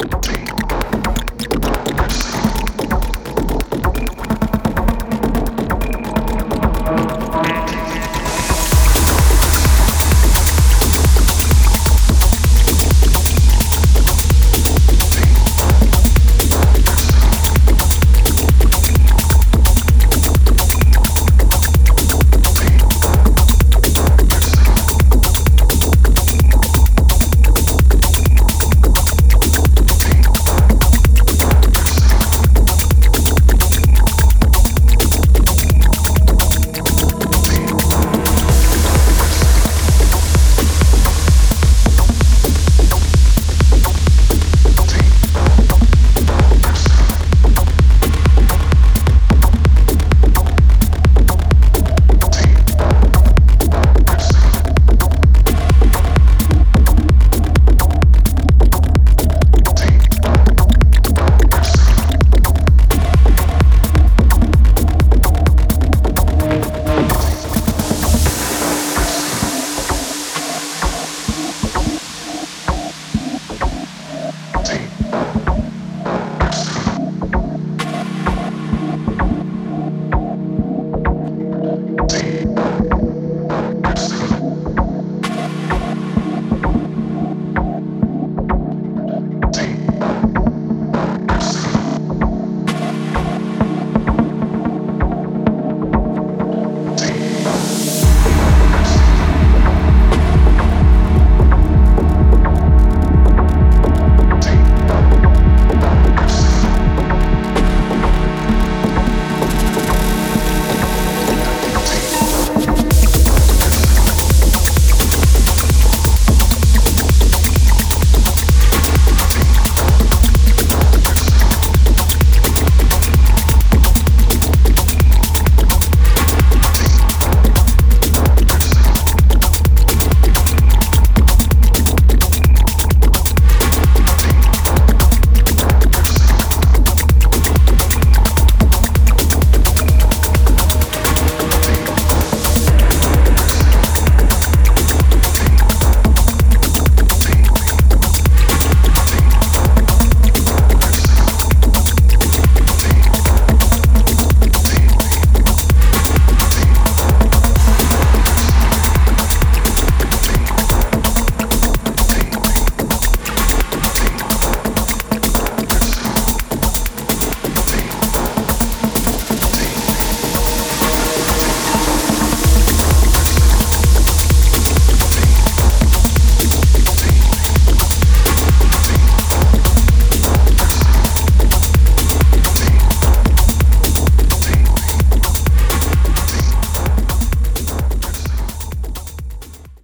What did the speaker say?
Okay.